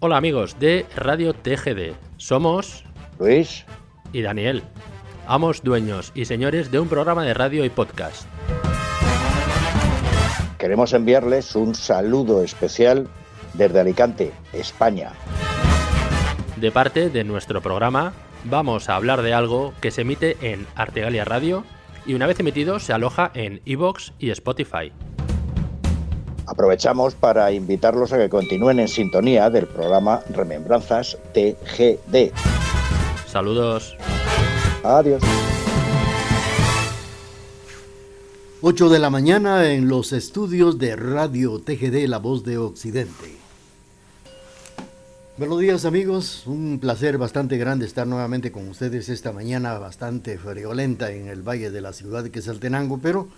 Hola amigos de Radio TGD. Somos Luis y Daniel, amos, dueños y señores de un programa de radio y podcast. Queremos enviarles un saludo especial desde Alicante, España. De parte de nuestro programa, vamos a hablar de algo que se emite en Artegalia Radio y una vez emitido se aloja en iVoox y Spotify. Aprovechamos para invitarlos a que continúen en sintonía del programa Remembranzas TGD. Saludos. Adiós. 8 de la mañana en los estudios de Radio TGD La Voz de Occidente. Buenos días amigos, un placer bastante grande estar nuevamente con ustedes esta mañana bastante friolenta en el valle de la ciudad de Quesaltenango, pero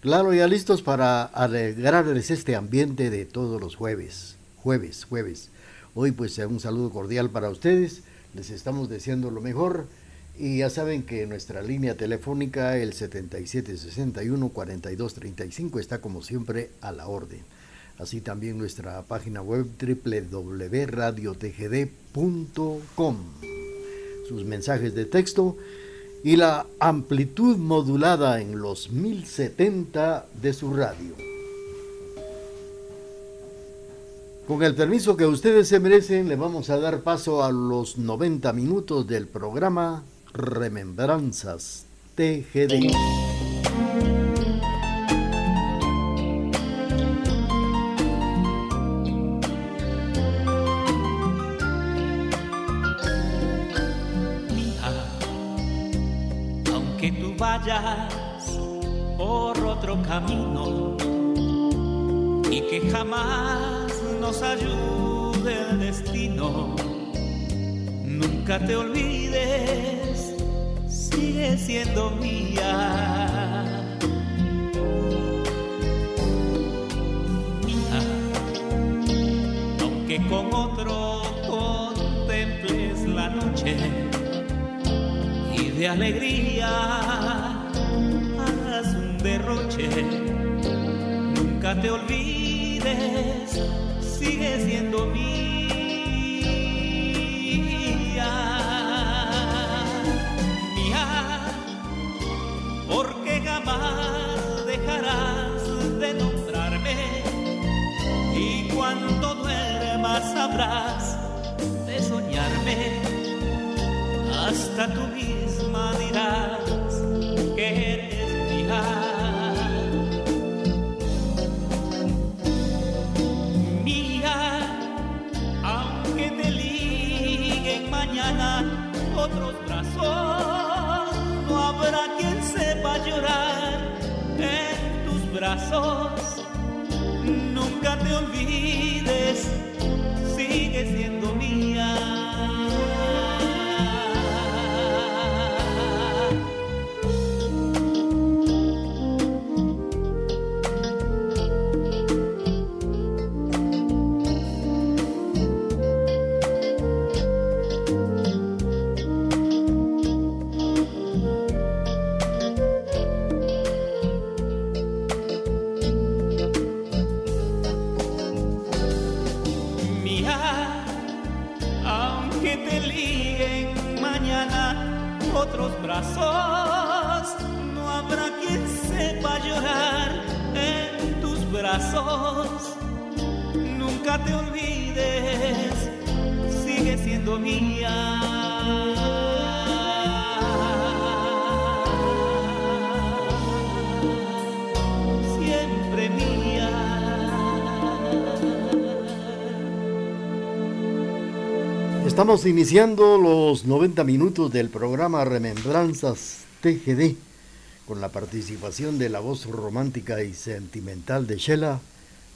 Claro, ya listos para alegrarles este ambiente de todos los jueves, jueves, jueves. Hoy pues un saludo cordial para ustedes, les estamos deseando lo mejor y ya saben que nuestra línea telefónica, el 7761-4235, está como siempre a la orden. Así también nuestra página web www.radiotgd.com. Sus mensajes de texto y la amplitud modulada en los 1070 de su radio. Con el permiso que ustedes se merecen, le vamos a dar paso a los 90 minutos del programa Remembranzas TGD. Por otro camino y que jamás nos ayude el destino. Nunca te olvides, sigue siendo mía. aunque con otro contemples la noche y de alegría derroche. Nunca te olvides, sigue siendo mía. Mía, porque jamás dejarás de nombrarme. Y cuando duermas sabrás de soñarme. Hasta tú misma mañana otros brazos. No habrá quien sepa llorar en tus brazos. Nunca te olvides, sigue siendo mía. Estamos iniciando los 90 minutos del programa Remembranzas TGD con la participación de la voz romántica y sentimental de Shela,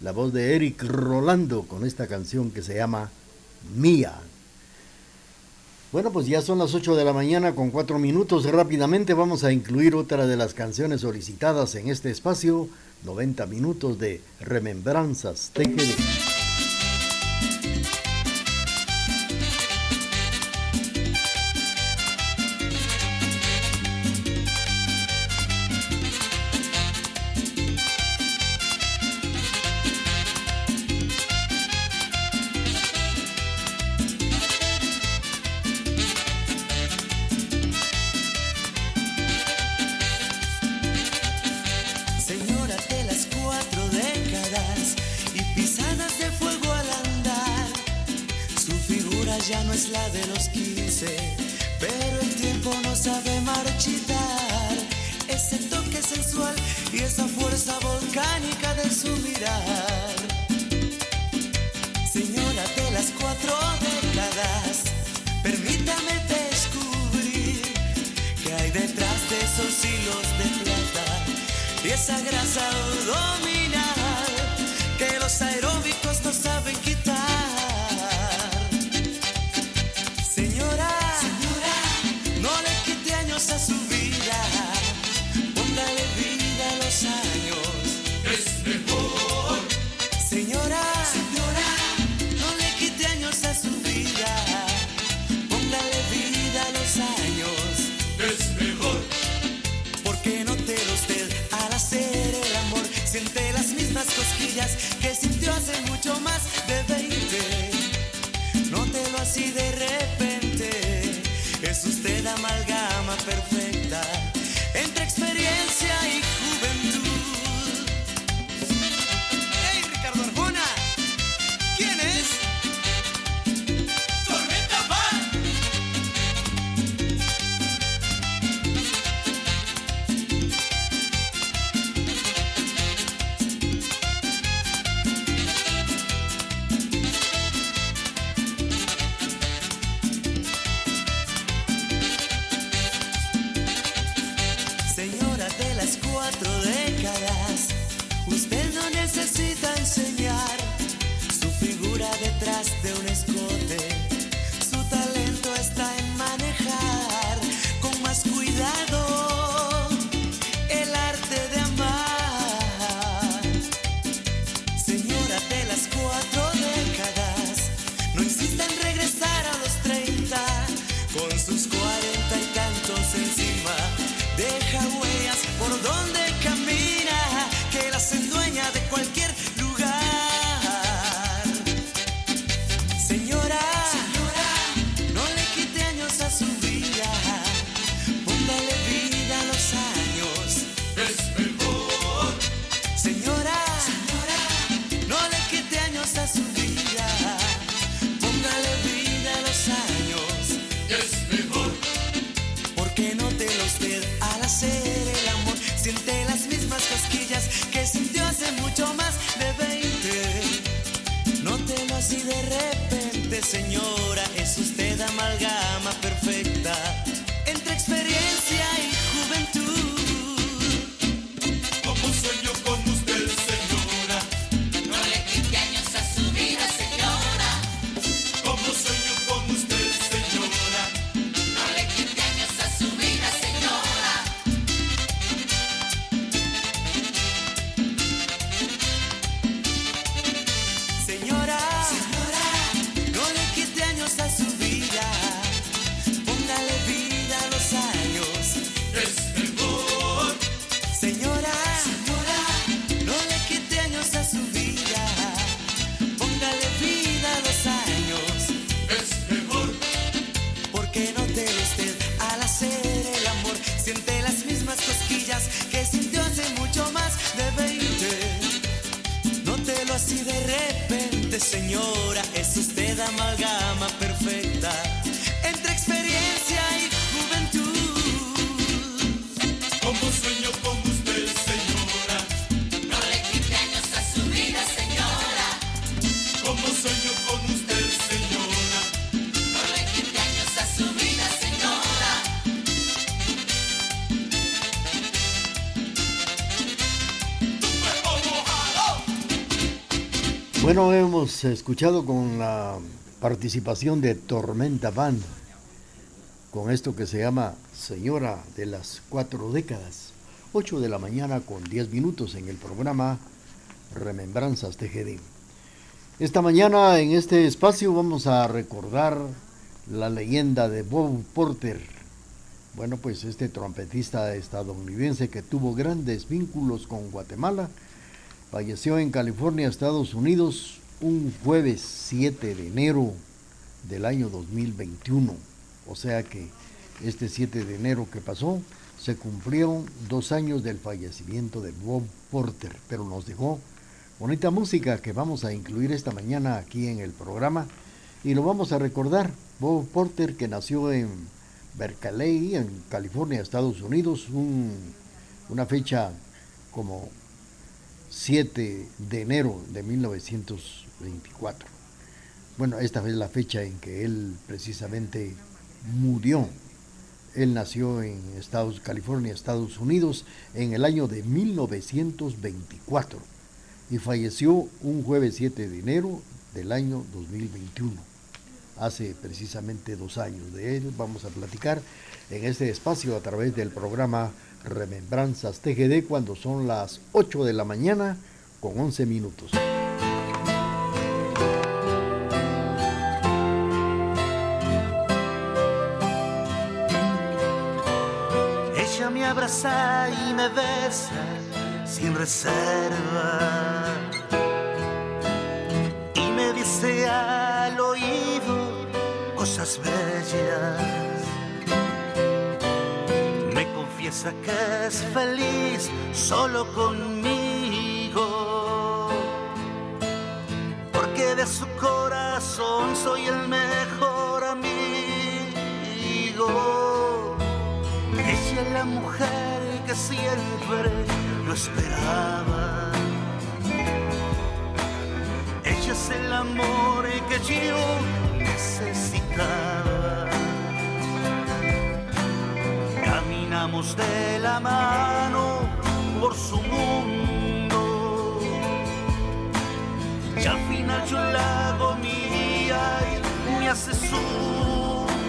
la voz de Eric Rolando con esta canción que se llama Mía. Bueno, pues ya son las 8 de la mañana con 4 minutos. Rápidamente vamos a incluir otra de las canciones solicitadas en este espacio, 90 minutos de Remembranzas TGD. Ya no es la de los 15, pero el tiempo no sabe marchitar ese toque sensual y esa fuerza volcánica de su mirar. Señora de las cuatro décadas, permítame descubrir que hay detrás de esos hilos de plata y esa grasa abdominal señora. Es usted amalgama Bueno, hemos escuchado con la participación de Tormenta Band, con esto que se llama Señora de las Cuatro Décadas, 8 de la mañana con 10 minutos en el programa Remembranzas TGD. Esta mañana en este espacio vamos a recordar la leyenda de Bob Porter. Bueno, pues este trompetista estadounidense que tuvo grandes vínculos con Guatemala, falleció en California, Estados Unidos, un jueves 7 de enero del año 2021. O sea que este 7 de enero que pasó, se cumplieron dos años del fallecimiento de Bob Porter, pero nos dejó bonita música que vamos a incluir esta mañana aquí en el programa Y lo vamos a recordar, Bob Porter, que nació en Berkeley, en California, Estados Unidos, una fecha como 7 de enero de 1924. Bueno, esta es la fecha en que él precisamente murió. Él nació en Estados, California, Estados Unidos, en el año de 1924 y falleció un jueves 7 de enero del año 2021. Hace precisamente dos años de él vamos a platicar en este espacio a través del programa Remembranzas TGD cuando son las 8 de la mañana con 11 minutos. Ella me abraza y me besa sin reserva y me dice al oído cosas bellas que es feliz solo conmigo. Porque de su corazón soy el mejor amigo. Ella es la mujer que siempre lo esperaba. Ella es el amor que yo necesitaba. De la mano por su mundo. Y al final yo la hago mía y me hace suyo.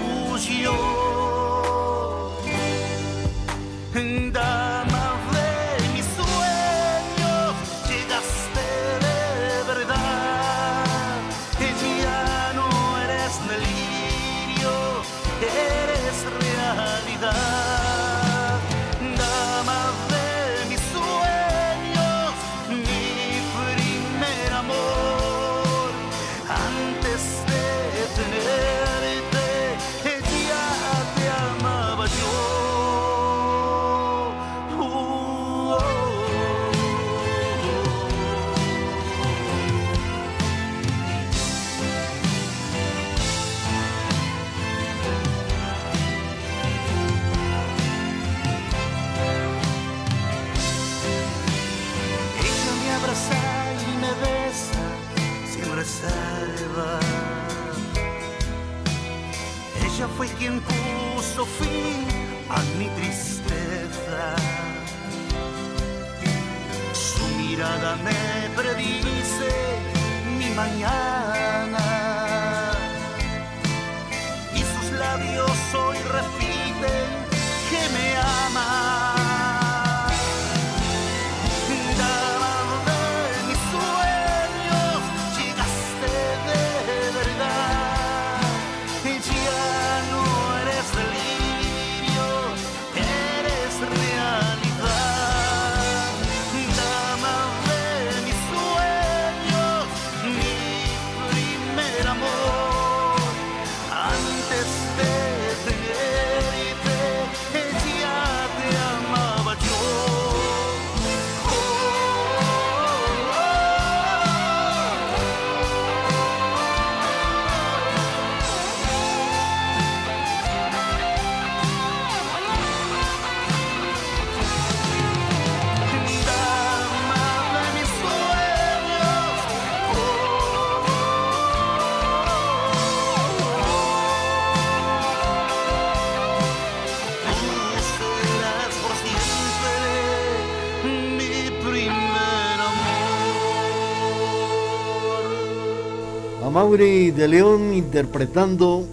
Mauri de León interpretando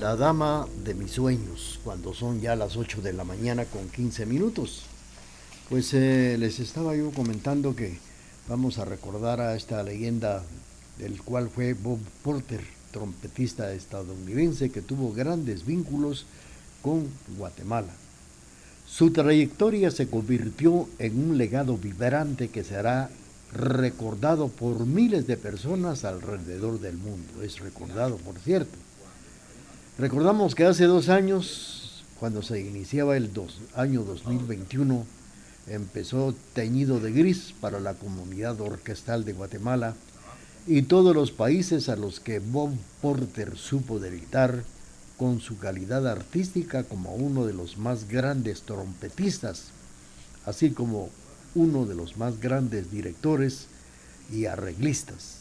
La Dama de mis sueños, cuando son ya las 8 de la mañana con 15 minutos. Pues eh, les estaba yo comentando que vamos a recordar a esta leyenda del cual fue Bob Porter, trompetista estadounidense que tuvo grandes vínculos con Guatemala. Su trayectoria se convirtió en un legado vibrante que será recordado por miles de personas alrededor del mundo. Es recordado, por cierto. Recordamos que hace dos años, cuando se iniciaba el año 2021, empezó Teñido de Gris para la comunidad orquestal de Guatemala y todos los países a los que Bob Porter supo deleitar con su calidad artística como uno de los más grandes trompetistas, así como uno de los más grandes directores y arreglistas.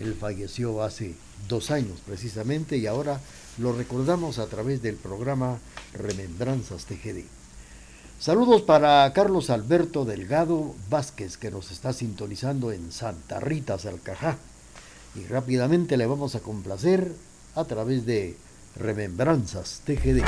Él falleció hace dos años precisamente y ahora lo recordamos a través del programa Remembranzas TGD. Saludos para Carlos Alberto Delgado Vázquez que nos está sintonizando en Santa Rita, Salcajá. Y rápidamente le vamos a complacer a través de Remembranzas TGD.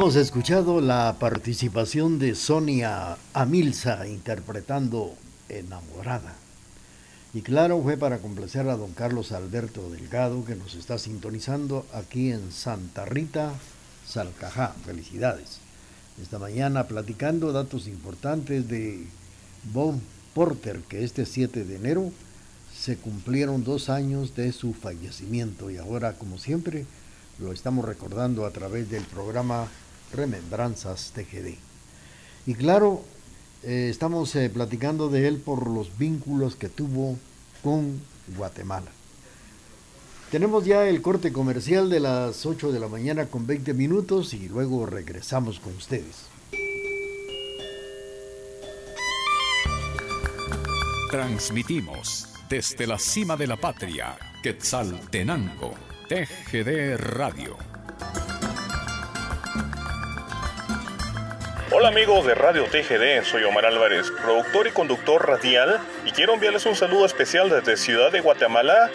Hemos escuchado la participación de Sonia Amilza interpretando Enamorada. Y claro, fue para complacer a don Carlos Alberto Delgado que nos está sintonizando aquí en Santa Rita, Salcajá. Felicidades. Esta mañana platicando datos importantes de Bob Porter, que este 7 de enero se cumplieron dos años de su fallecimiento y ahora, como siempre, lo estamos recordando a través del programa Remembranzas TGD. Y claro, eh, estamos eh, platicando de él por los vínculos que tuvo con Guatemala. Tenemos ya el corte comercial de las 8 de la mañana con 20 minutos y luego regresamos con ustedes. Transmitimos desde la cima de la patria, Quetzaltenango TGD Radio. Hola amigos de Radio TGD, soy Omar Álvarez, productor y conductor radial y quiero enviarles un saludo especial desde Ciudad de Guatemala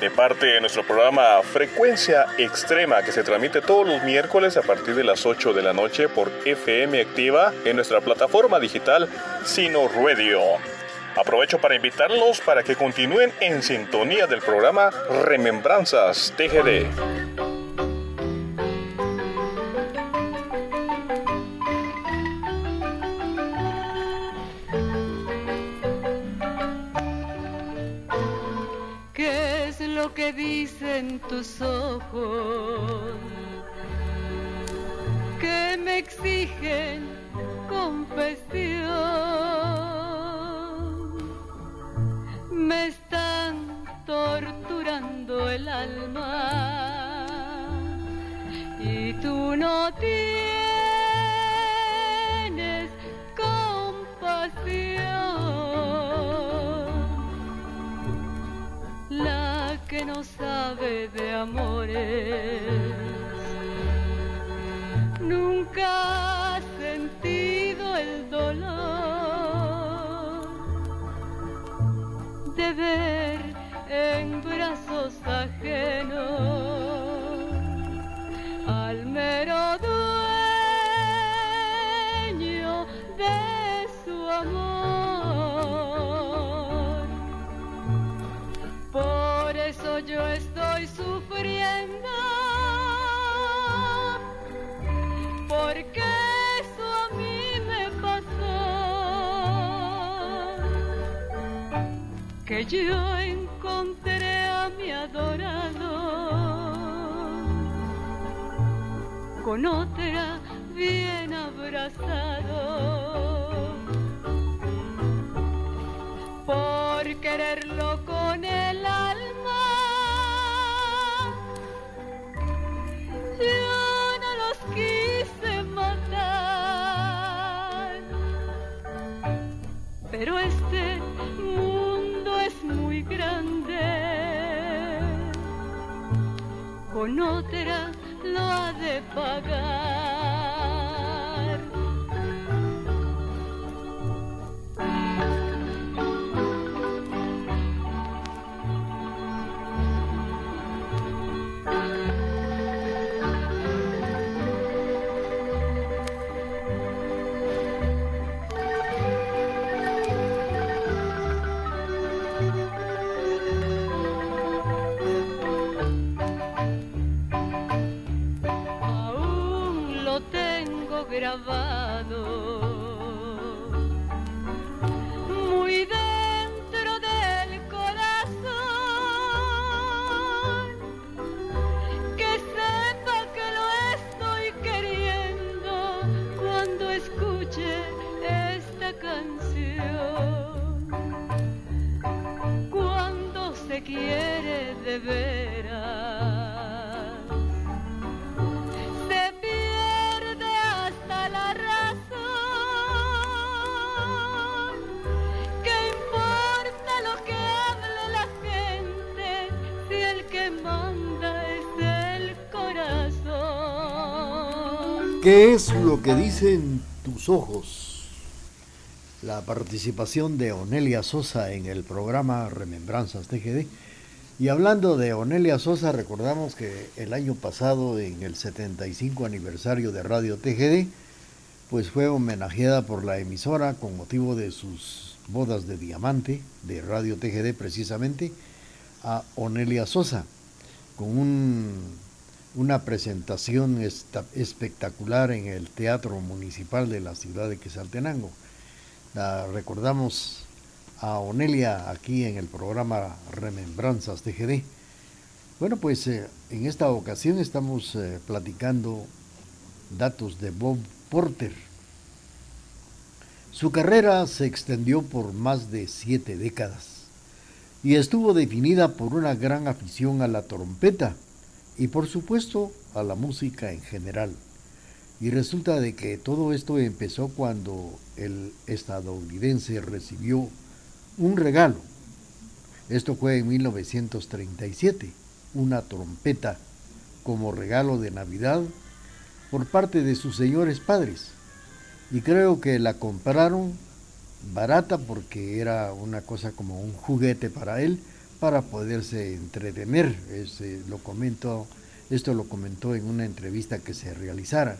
de parte de nuestro programa Frecuencia Extrema que se transmite todos los miércoles a partir de las 8 de la noche por FM Activa en nuestra plataforma digital Sino Radio. Aprovecho para invitarlos para que continúen en sintonía del programa Remembranzas TGD. Dicen tus ojos? Que me exigen confesión. Me están torturando el alma y tú no tienes de amores nunca ha sentido el dolor de ver en brazos ajenos al mero dueño de su amor. Eso yo estoy sufriendo, porque eso a mí me pasó. Que yo encontré a mi adorado con otra bien abrazado por quererlo Con otra lo ha de pagar. Grabado ¿Qué es lo que dicen tus ojos? La participación de Onelia Sosa en el programa Remembranzas TGD. Y hablando de Onelia Sosa, recordamos que el año pasado, en el 75 aniversario de Radio TGD, pues fue homenajeada por la emisora con motivo de sus bodas de diamante de Radio TGD precisamente a Onelia Sosa, con un- una presentación espectacular en el Teatro Municipal de la ciudad de Quetzaltenango. La recordamos a Onelia aquí en el programa Remembranzas TGD. Bueno, pues eh, en esta ocasión estamos eh, platicando datos de Bob Porter. Su carrera se extendió por más de siete décadas y estuvo definida por una gran afición a la trompeta y por supuesto a la música en general. Y resulta de que todo esto empezó cuando el estadounidense recibió un regalo. Esto fue en 1937, una trompeta como regalo de Navidad por parte de sus señores padres. Y creo que la compraron barata porque era una cosa como un juguete para él para poderse entretener. Lo esto lo comentó en una entrevista que se realizara.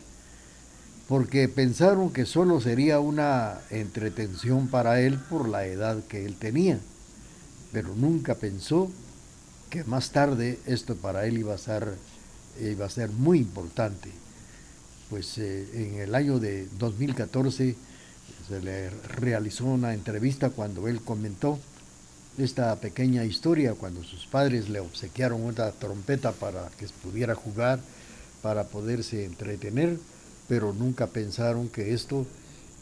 Porque pensaron que solo sería una entretención para él por la edad que él tenía. Pero nunca pensó que más tarde esto para él iba a ser, iba a ser muy importante. Pues eh, en el año de 2014 se le realizó una entrevista cuando él comentó esta pequeña historia cuando sus padres le obsequiaron una trompeta para que pudiera jugar, para poderse entretener, pero nunca pensaron que esto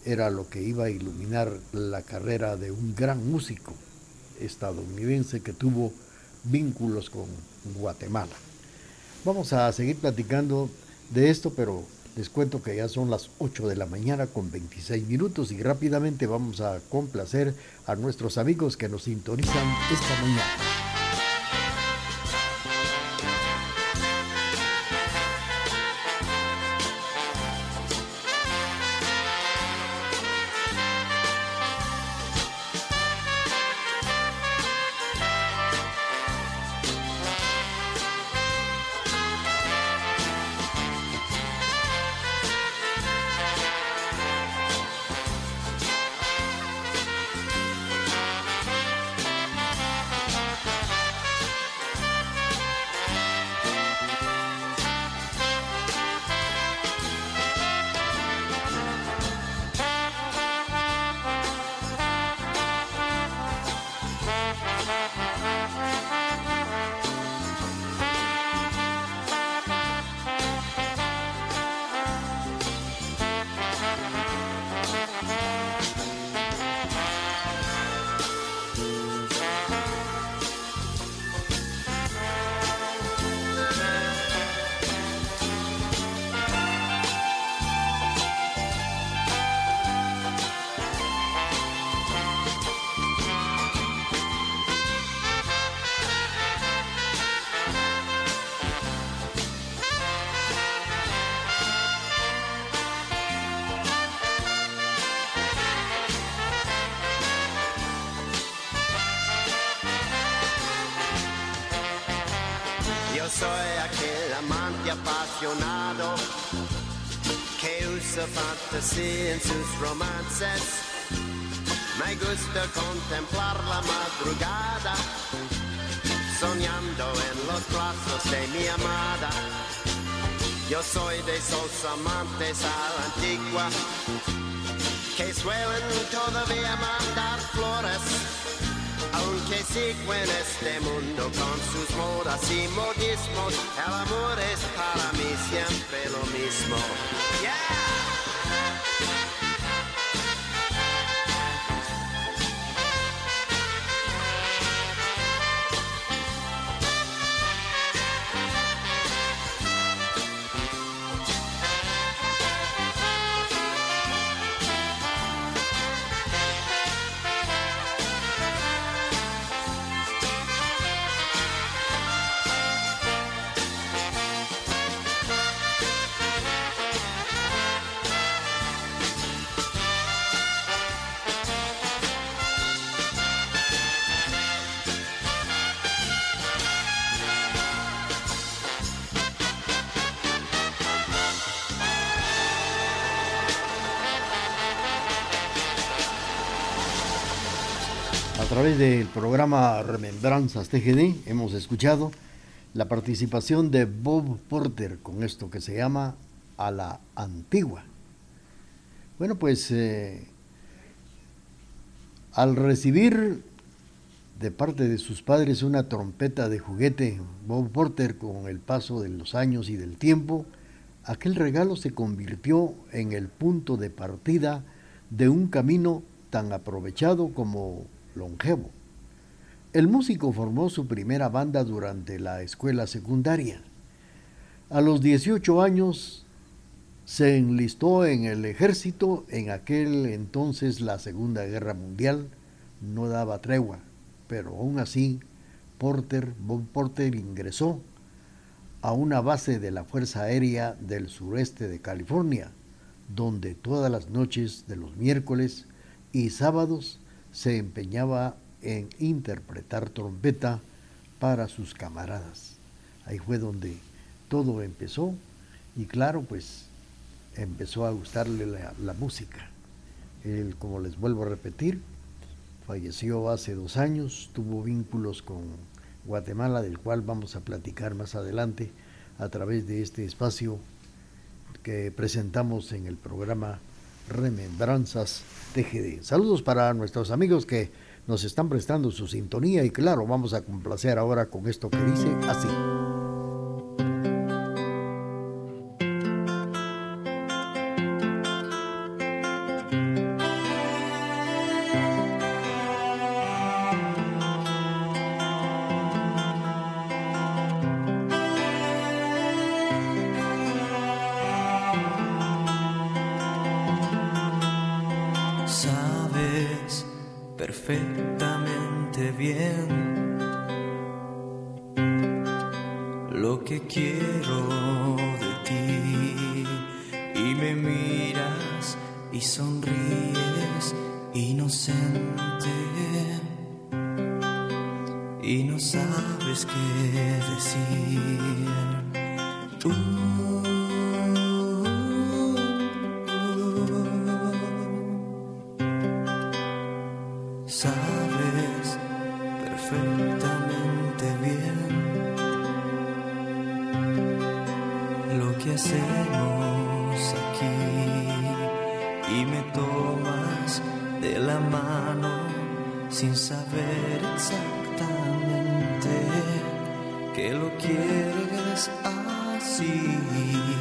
era lo que iba a iluminar la carrera de un gran músico estadounidense que tuvo vínculos con Guatemala. Vamos a seguir platicando de esto, pero les cuento que ya son las 8 de la mañana con 26 minutos y rápidamente vamos a complacer a nuestros amigos que nos sintonizan esta mañana. Apasionado que usa fantasía en sus romances. Me gusta contemplar la madrugada, soñando en los brazos de mi amada. Yo soy de esos amantes a la antigua que suelen todavía flores aunque sigo en este mundo con sus modas y modismos, el amor es para mí siempre lo mismo. Yeah. Del programa Remembranzas TGD hemos escuchado la participación de Bob Porter con esto que se llama A la Antigua. Bueno, pues eh, al recibir de parte de sus padres una trompeta de juguete, Bob Porter con el paso de los años y del tiempo, aquel regalo se convirtió en el punto de partida de un camino tan aprovechado como longevo. El músico formó su primera banda durante la escuela secundaria. A los 18 años se enlistó en el ejército, en aquel entonces la Segunda Guerra Mundial no daba tregua, pero aún así Porter, Bob Porter ingresó a una base de la Fuerza Aérea del sureste de California, donde todas las noches de los miércoles y sábados se empeñaba en interpretar trompeta para sus camaradas. Ahí fue donde todo empezó y claro, pues empezó a gustarle la, música. Él, como les vuelvo a repetir, falleció hace dos años, tuvo vínculos con Guatemala, del cual vamos a platicar más adelante a través de este espacio que presentamos en el programa Remembranzas TGD. Saludos para nuestros amigos que nos están prestando su sintonía y claro, vamos a complacer ahora con esto que dice así. Quieres así. Me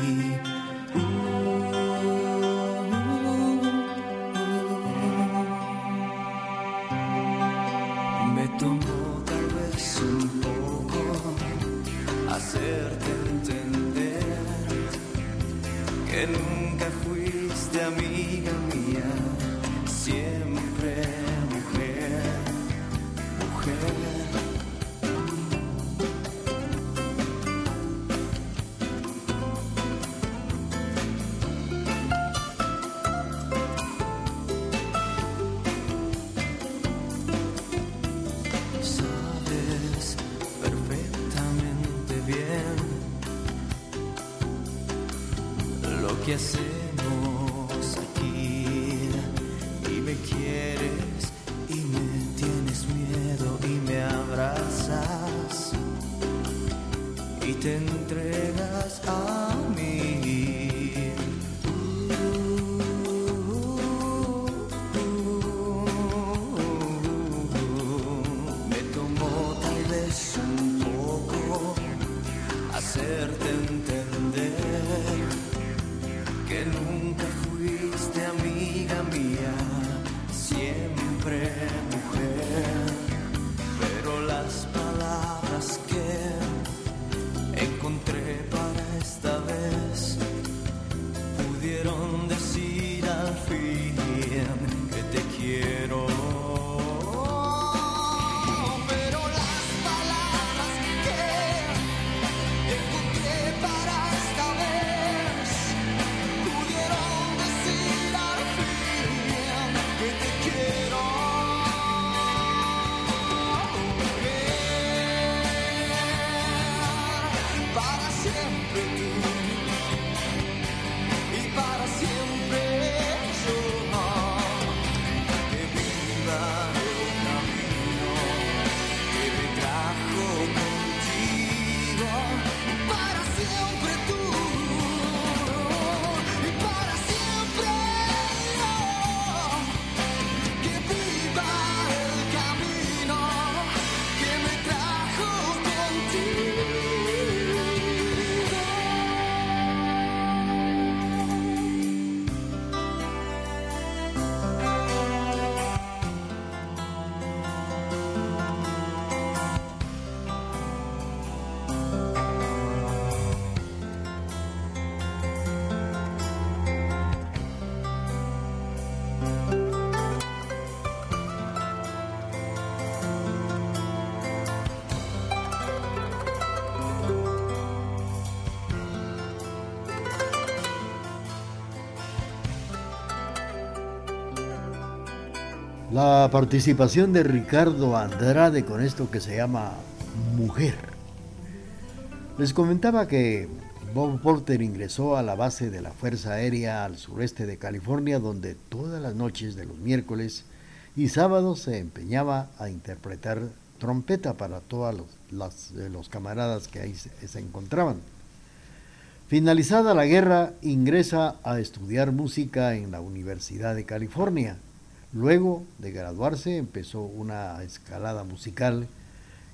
La participación de Ricardo Andrade con esto que se llama Mujer. Les comentaba que Bob Porter ingresó a la base de la Fuerza Aérea al sureste de California, donde todas las noches de los miércoles y sábados se empeñaba a interpretar trompeta para todos los, las- eh, los camaradas que ahí se, se encontraban. Finalizada la guerra, ingresa a estudiar música en la Universidad de California. Luego de graduarse, empezó una escalada musical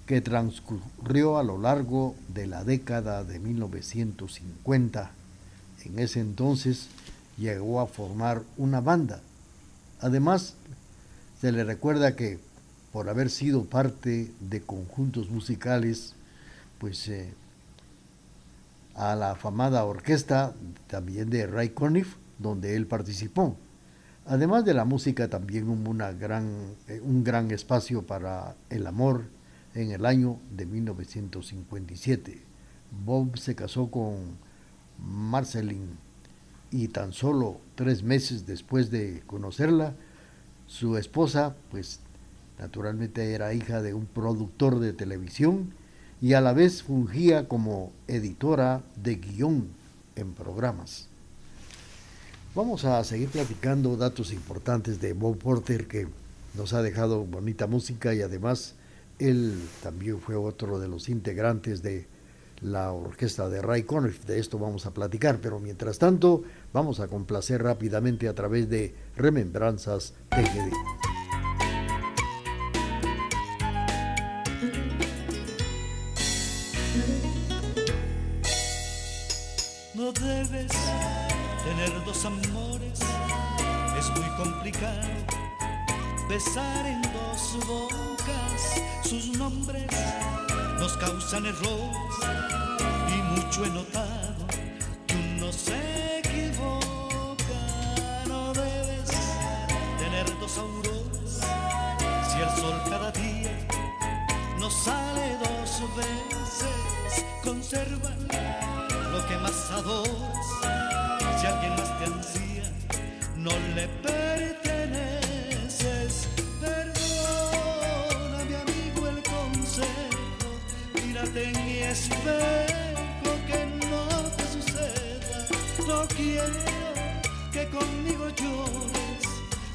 que transcurrió a lo largo de la década de 1950. En ese entonces llegó a formar una banda. Además, se le recuerda que por haber sido parte de conjuntos musicales, pues eh, a la afamada orquesta también de Ray Conniff, donde él participó. Además de la música, también hubo gran, eh, un gran espacio para el amor en el año de 1957. Bob se casó con Marceline y tan solo tres meses después de conocerla, su esposa, pues naturalmente era hija de un productor de televisión y a la vez fungía como editora de guion en programas. Vamos a seguir platicando datos importantes de Bob Porter que nos ha dejado bonita música y además él también fue otro de los integrantes de la orquesta de Ray Conniff. De esto vamos a platicar, pero mientras tanto vamos a complacer rápidamente a través de Remembranzas TGD. Tener dos amores, es muy complicado besar en dos bocas. Sus nombres nos causan errores y mucho he notado que uno se equivoca. No debes tener dos auroras si el sol cada día nos sale dos veces. Conserva lo que más adoras. Si alguien más te ansía, no le perteneces. Perdona, mi amigo, el consejo. Mírate en mi espejo, que no te suceda. No quiero que conmigo llores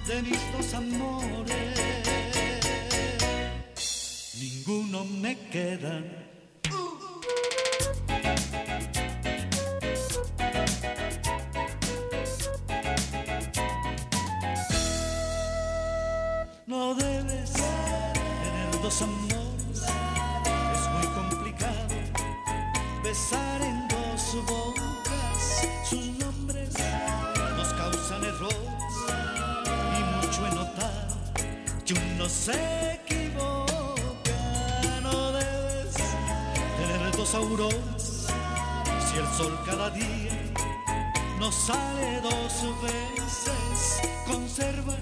de mis dos amores. Ninguno me queda. Si el sol cada día nos sale dos veces. Conserva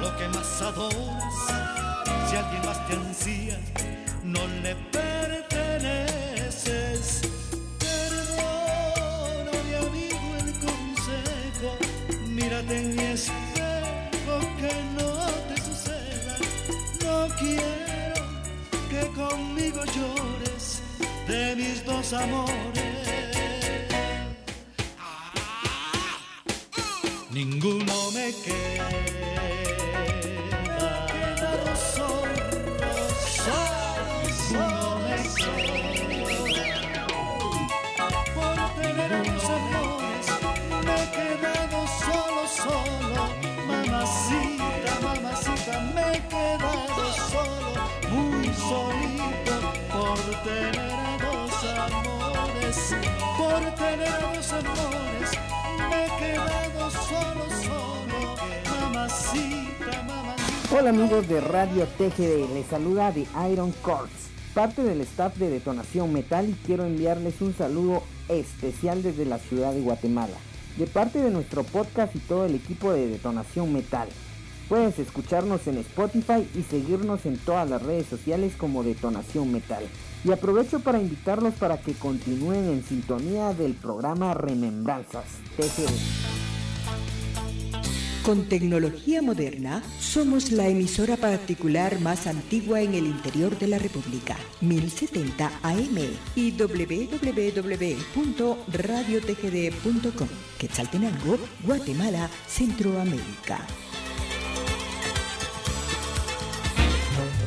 lo que más adoras. Si alguien más te ansía, no le perteneces. Amores. Ninguno me queda solo, solo, solo me queda. Por tener tus amores me he quedado solo, solo. Mamacita, mamacita, me he quedado solo, muy solito. Por tener amores, por tener dos amores, me he quedado solo, solo. Mamacita, mamacita. Hola amigos de Radio TGD, les saluda de Iron Corps, parte del staff de Detonación Metal y quiero enviarles un saludo especial desde la ciudad de Guatemala, de parte de nuestro podcast y todo el equipo de Detonación Metal. Puedes escucharnos en Spotify y seguirnos en todas las redes sociales como Detonación Metal. Y aprovecho para invitarlos para que continúen en sintonía del programa Remembranzas TGD. Con tecnología moderna, somos la emisora particular más antigua en el interior de la República, 1070 AM y www.radiotgd.com. Quetzaltenango, Guatemala, Centroamérica.